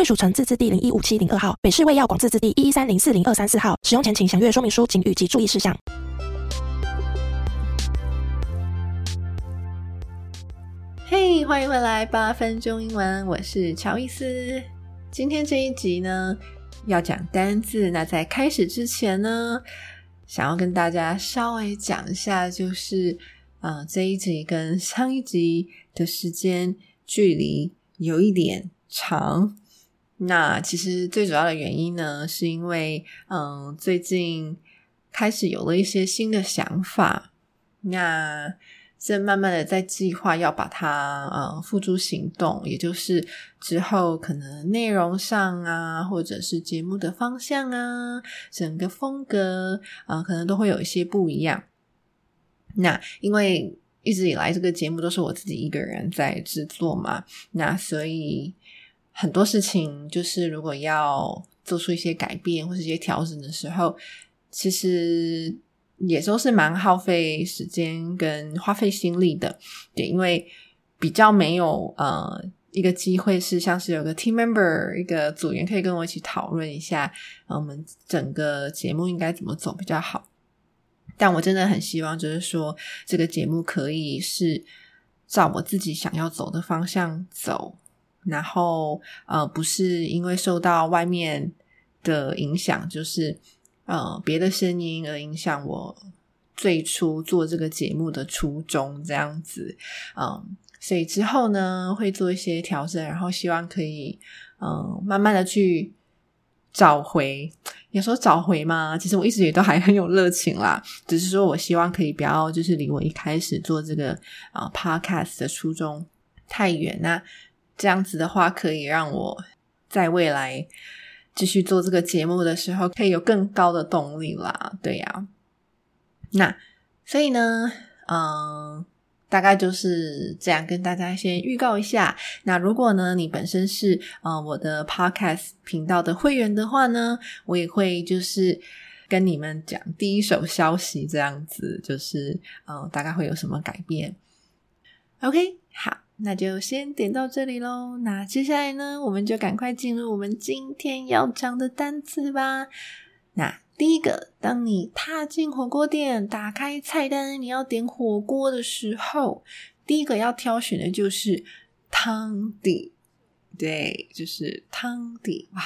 贵属城自治地零一五七零二号，北市卫药广自治地一一三零四零二三四号。使用前请详阅说明书、警语及注意事项。嘿欢迎回来，八分钟英文，我是乔伊斯。今天这一集呢，要讲单字。那在开始之前呢，想要跟大家稍微讲一下，就是嗯，这一集跟上一集的时间距离有一点长。那其实最主要的原因呢，是因为嗯、最近开始有了一些新的想法。那正慢慢的在计划要把它呃付诸行动，也就是之后可能内容上啊，或者是节目的方向啊，整个风格啊、可能都会有一些不一样。那因为一直以来这个节目都是我自己一个人在制作嘛，那所以很多事情就是如果要做出一些改变或是一些调整的时候，其实。也都是蛮耗费时间跟花费心力的，对，因为比较没有呃一个机会是像是有个 team member 一个组员可以跟我一起讨论一下，我们整个节目应该怎么走比较好。但我真的很希望，就是说这个节目可以是照我自己想要走的方向走，然后呃不是因为受到外面的影响，就是。呃，别的声音而影响我最初做这个节目的初衷，这样子，嗯，所以之后呢会做一些调整，然后希望可以，嗯，慢慢的去找回，有时候找回嘛，其实我一直也都还很有热情啦，只是说我希望可以不要就是离我一开始做这个啊、podcast 的初衷太远，那这样子的话可以让我在未来。继续做这个节目的时候，可以有更高的动力啦，对呀、那所以呢，嗯，大概就是这样，跟大家先预告一下。那如果呢，你本身是呃我的 Podcast 频道的会员的话呢，我也会就是跟你们讲第一手消息，这样子就是嗯，大概会有什么改变。OK，好。那就先点到这里喽。那接下来呢，我们就赶快进入我们今天要讲的单词吧。那第一个，当你踏进火锅店，打开菜单，你要点火锅的时候，第一个要挑选的就是汤底。对，就是汤底。哇，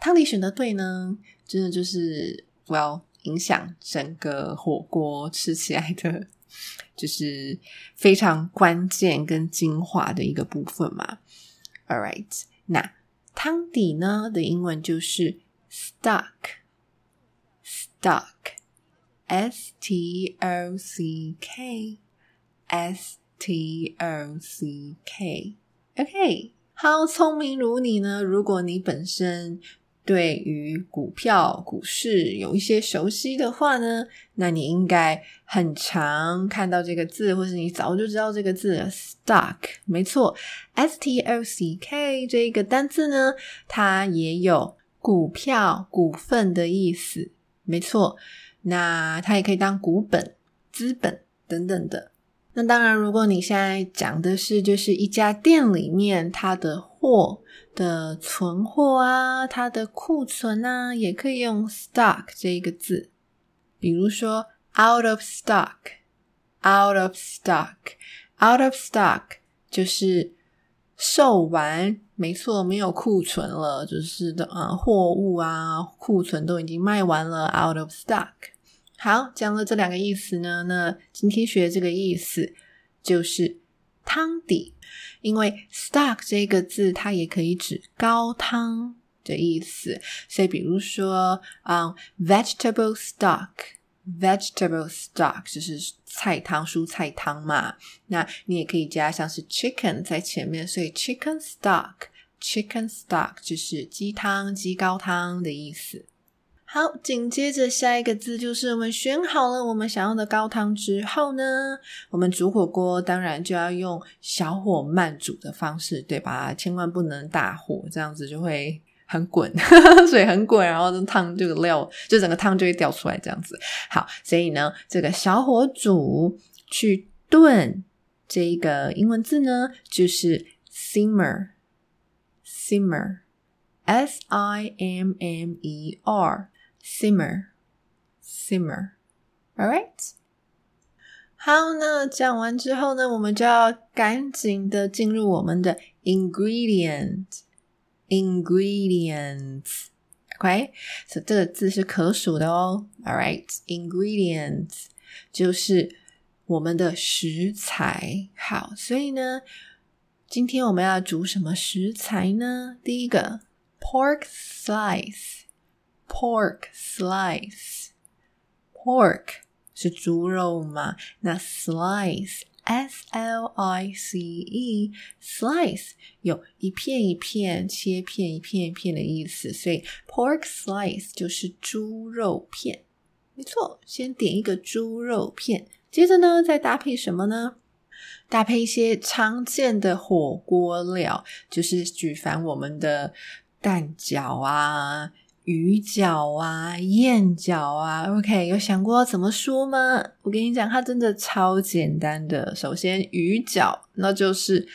汤底选的对呢，真的就是我要影响整个火锅吃起来的。就是非常关键跟精华的一个部分嘛。All right，那汤底呢的英文就是 stock，stock，s t o c k，s t o c k。OK，好，聪明如你呢，如果你本身。对于股票、股市有一些熟悉的话呢，那你应该很常看到这个字，或是你早就知道这个字 “stock”。没错，S-T-O-C-K 这一个单字呢，它也有股票、股份的意思。没错，那它也可以当股本、资本等等的。那当然，如果你现在讲的是就是一家店里面它的货的存货啊，它的库存啊，也可以用 stock 这一个字。比如说 out of stock，out of stock，out of stock 就是售完，没错，没有库存了，就是的啊，货物啊，库存都已经卖完了，out of stock。好，讲了这两个意思呢，那今天学的这个意思就是汤底，因为 stock 这个字它也可以指高汤的意思，所以比如说，嗯，vegetable stock，vegetable stock 就是菜汤、蔬菜汤嘛，那你也可以加像是 chicken 在前面，所以 chicken stock。chicken stock 就是鸡汤、鸡高汤的意思。好，紧接着下一个字就是我们选好了我们想要的高汤之后呢，我们煮火锅当然就要用小火慢煮的方式，对吧？千万不能大火，这样子就会很滚，水很滚，然后这汤这个料就整个汤就会掉出来，这样子。好，所以呢，这个小火煮去炖这一个英文字呢，就是 simmer，simmer，s i m m e r。Simmer, simmer, all right. 好，那讲完之后呢，我们就要赶紧的进入我们的 ingredient, ingredients. OK，所以这个字是可数的哦。All right, ingredients 就是我们的食材。好，所以呢，今天我们要煮什么食材呢？第一个，pork slice。Pork slice，pork 是猪肉嘛？那 slice，s l i c e，slice 有一片一片切片，一片一片的意思，所以 pork slice 就是猪肉片。没错，先点一个猪肉片，接着呢，再搭配什么呢？搭配一些常见的火锅料，就是举凡我们的蛋饺啊。鱼饺啊，燕饺啊，OK，有想过要怎么说吗？我跟你讲，它真的超简单的。首先，鱼饺那就是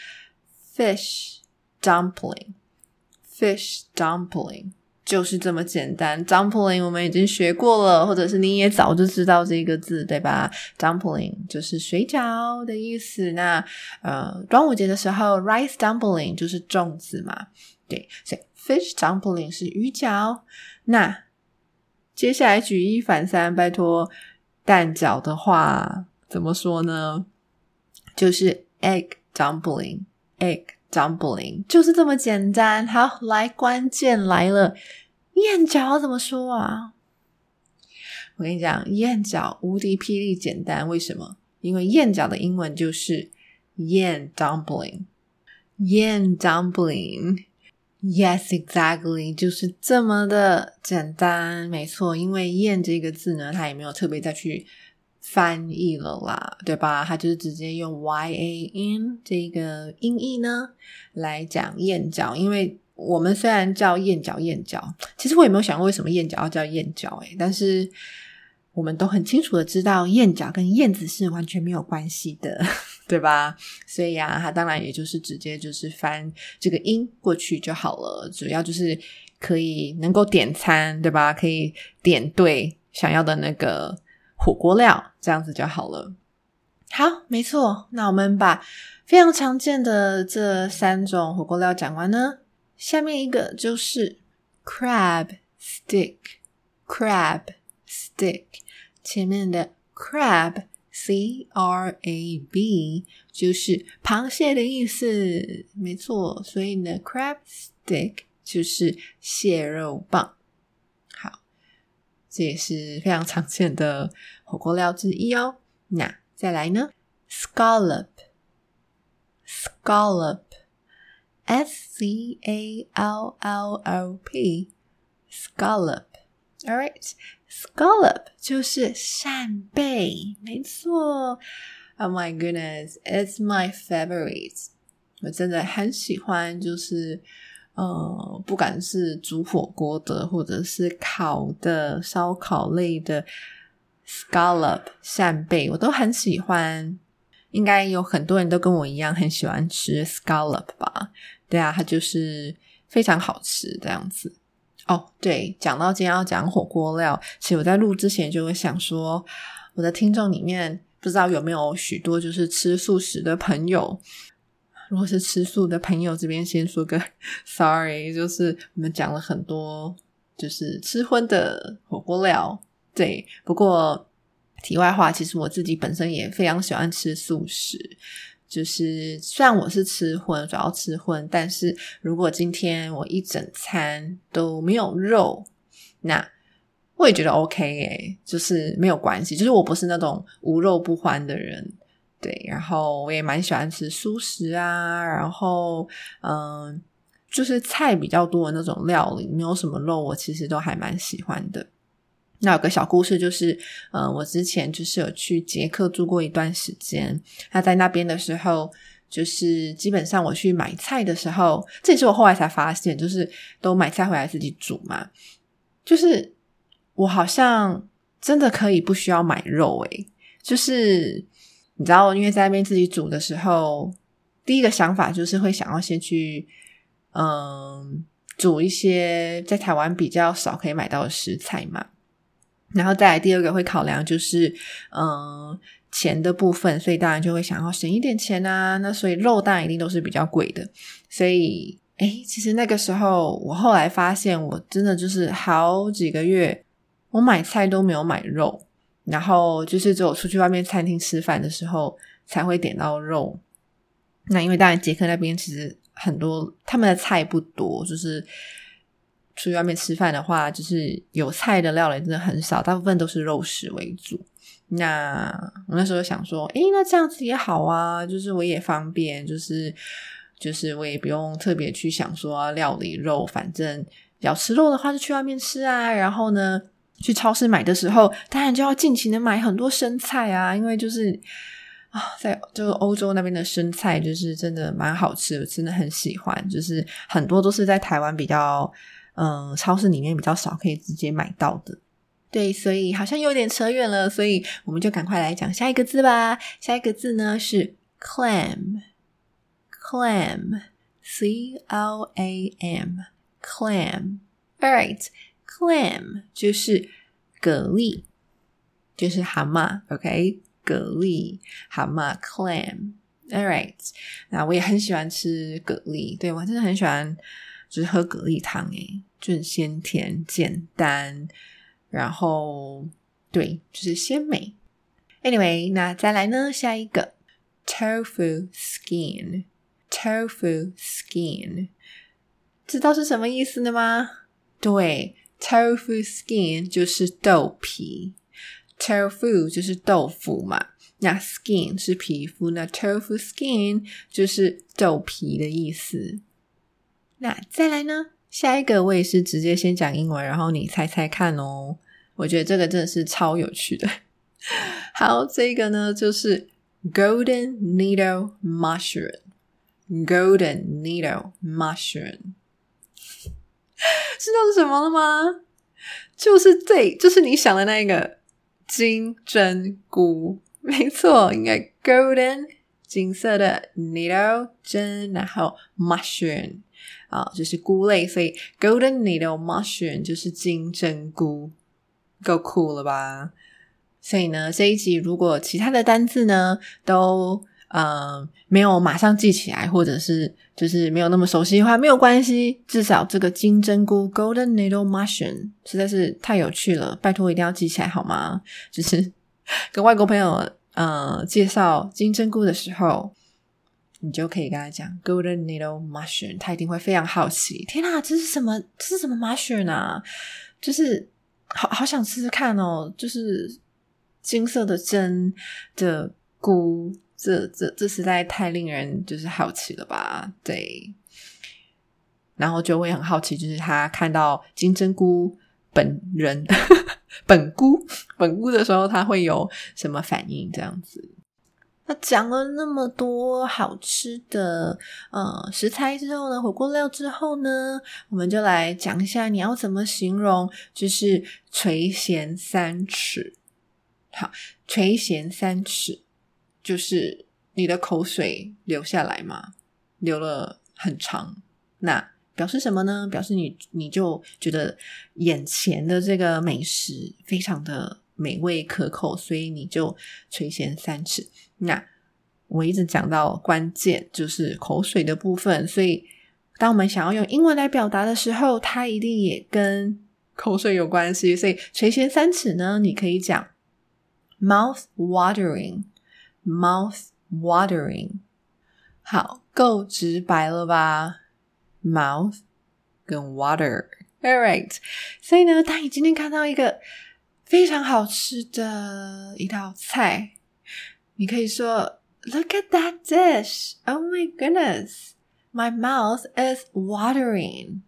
fish dumpling，fish dumpling 就是这么简单。dumpling 我们已经学过了，或者是你也早就知道这个字，对吧？dumpling 就是水饺的意思。那呃，端午节的时候，rice dumpling 就是粽子嘛，对，所以。Fish dumpling 是鱼饺，那接下来举一反三，拜托蛋饺的话怎么说呢？就是 egg dumpling，egg dumpling 就是这么简单。好，来关键来了，燕饺怎么说啊？我跟你讲，燕饺无敌霹雳简单，为什么？因为燕饺的英文就是 yam dumpling，yam dumpling。Yes, exactly，就是这么的简单，没错。因为“燕”这个字呢，它也没有特别再去翻译了啦，对吧？它就是直接用 “y a n” 这个音译呢来讲燕角。因为我们虽然叫燕角，燕角，其实我也没有想过为什么燕角要叫燕饺，诶，但是。我们都很清楚的知道，燕饺跟燕子是完全没有关系的，对吧？所以呀、啊，它当然也就是直接就是翻这个音过去就好了。主要就是可以能够点餐，对吧？可以点对想要的那个火锅料，这样子就好了。好，没错。那我们把非常常见的这三种火锅料讲完呢，下面一个就是 crab stick，crab stick。前面的 crab，c r a b 就是螃蟹的意思，没错。所以呢，crab stick 就是蟹肉棒。好，这也是非常常见的火锅料之一哦。那再来呢，scallop，scallop，s c a l l o p，scallop，all right。Scallop 就是扇贝，没错。Oh my goodness, it's my favorite。我真的很喜欢，就是呃，不管是煮火锅的，或者是烤的烧烤类的 scallop 扇贝，我都很喜欢。应该有很多人都跟我一样很喜欢吃 scallop 吧？对啊，它就是非常好吃这样子。哦对，讲到今天要讲火锅料，其实我在录之前就会想说，我的听众里面不知道有没有许多就是吃素食的朋友。如果是吃素的朋友，这边先说个 sorry，就是我们讲了很多就是吃荤的火锅料。对，不过题外话，其实我自己本身也非常喜欢吃素食。就是虽然我是吃荤，主要吃荤，但是如果今天我一整餐都没有肉，那我也觉得 OK 诶，就是没有关系。就是我不是那种无肉不欢的人，对。然后我也蛮喜欢吃素食啊，然后嗯，就是菜比较多的那种料理，没有什么肉，我其实都还蛮喜欢的。那有个小故事，就是，呃，我之前就是有去捷克住过一段时间。那在那边的时候，就是基本上我去买菜的时候，这也是我后来才发现，就是都买菜回来自己煮嘛。就是我好像真的可以不需要买肉诶，就是你知道，因为在那边自己煮的时候，第一个想法就是会想要先去，嗯，煮一些在台湾比较少可以买到的食材嘛。然后再来第二个会考量就是，嗯，钱的部分，所以当然就会想要省一点钱啊。那所以肉当然一定都是比较贵的。所以，诶，其实那个时候我后来发现，我真的就是好几个月我买菜都没有买肉，然后就是只有出去外面餐厅吃饭的时候才会点到肉。那因为当然捷克那边其实很多他们的菜不多，就是。出去外面吃饭的话，就是有菜的料理真的很少，大部分都是肉食为主。那我那时候想说，诶，那这样子也好啊，就是我也方便，就是就是我也不用特别去想说料理肉，反正要吃肉的话就去外面吃啊。然后呢，去超市买的时候，当然就要尽情的买很多生菜啊，因为就是啊，在就是欧洲那边的生菜就是真的蛮好吃的，真的很喜欢，就是很多都是在台湾比较。嗯，超市里面比较少可以直接买到的，对，所以好像有点扯远了，所以我们就赶快来讲下一个字吧。下一个字呢是 clam，clam，c l a m，clam，all right，clam 就是蛤蜊，就是蛤蟆，OK，蛤蜊，蛤蟆，clam，all right，那我也很喜欢吃蛤蜊，对，我真的很喜欢。就是喝蛤蜊汤，诶，就很鲜甜、简单，然后对，就是鲜美。Anyway，那再来呢？下一个 tofu skin，tofu skin，知道是什么意思的吗？对，tofu skin 就是豆皮，tofu 就是豆腐嘛，那 skin 是皮肤，那 tofu skin 就是豆皮的意思。那再来呢？下一个我也是直接先讲英文，然后你猜猜看哦。我觉得这个真的是超有趣的。好，这个呢就是 golden needle mushroom。golden needle mushroom，知道是什么了吗？就是这，就是你想的那个金针菇，没错，应该 golden 金色的 needle 针，然后 mushroom。啊，就是菇类，所以 golden needle mushroom 就是金针菇，够酷了吧？所以呢，这一集如果其他的单字呢都呃没有马上记起来，或者是就是没有那么熟悉的话，没有关系，至少这个金针菇 golden needle mushroom 实在是太有趣了，拜托一定要记起来好吗？就是跟外国朋友呃介绍金针菇的时候。你就可以跟他讲 golden needle mushroom，他一定会非常好奇。天哪，这是什么？这是什么 mushroom 啊？就是好好想试试看哦。就是金色的针的菇，这这这实在太令人就是好奇了吧？对。然后就会很好奇，就是他看到金针菇本人 本菇本菇的时候，他会有什么反应？这样子。那讲了那么多好吃的呃食材之后呢，火锅料之后呢，我们就来讲一下你要怎么形容，就是垂涎三尺。好，垂涎三尺就是你的口水流下来嘛，流了很长。那表示什么呢？表示你你就觉得眼前的这个美食非常的美味可口，所以你就垂涎三尺。那我一直讲到关键就是口水的部分，所以当我们想要用英文来表达的时候，它一定也跟口水有关系。所以垂涎三尺呢，你可以讲 mouth watering，mouth watering。好，够直白了吧？mouth 跟 water，all right。所以呢，当你今天看到一个非常好吃的一道菜。你可以说，Look at that dish! Oh my goodness! My mouth is watering.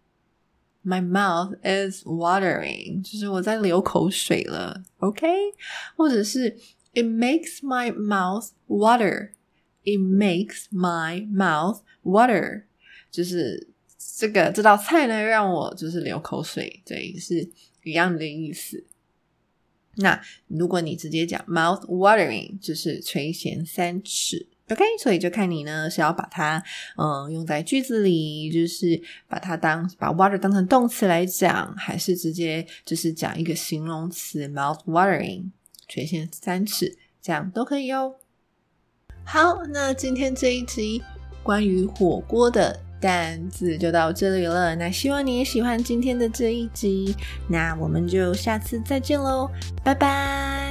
My mouth is watering，就是我在流口水了，OK？或者是 It makes my mouth water. It makes my mouth water，就是这个这道菜呢，让我就是流口水，对，是一样的意思。 那如果你直接讲 mouth watering，就是垂涎三尺。OK，所以就看你呢是要把它嗯用在句子里，就是把它当把 water 当成动词来讲，还是直接就是讲一个形容词 mouth watering 垂涎三尺，这样都可以哟。好，那今天这一集关于火锅的单字就到这里了。那希望你也喜欢今天的这一集，那我们就下次再见喽，拜拜。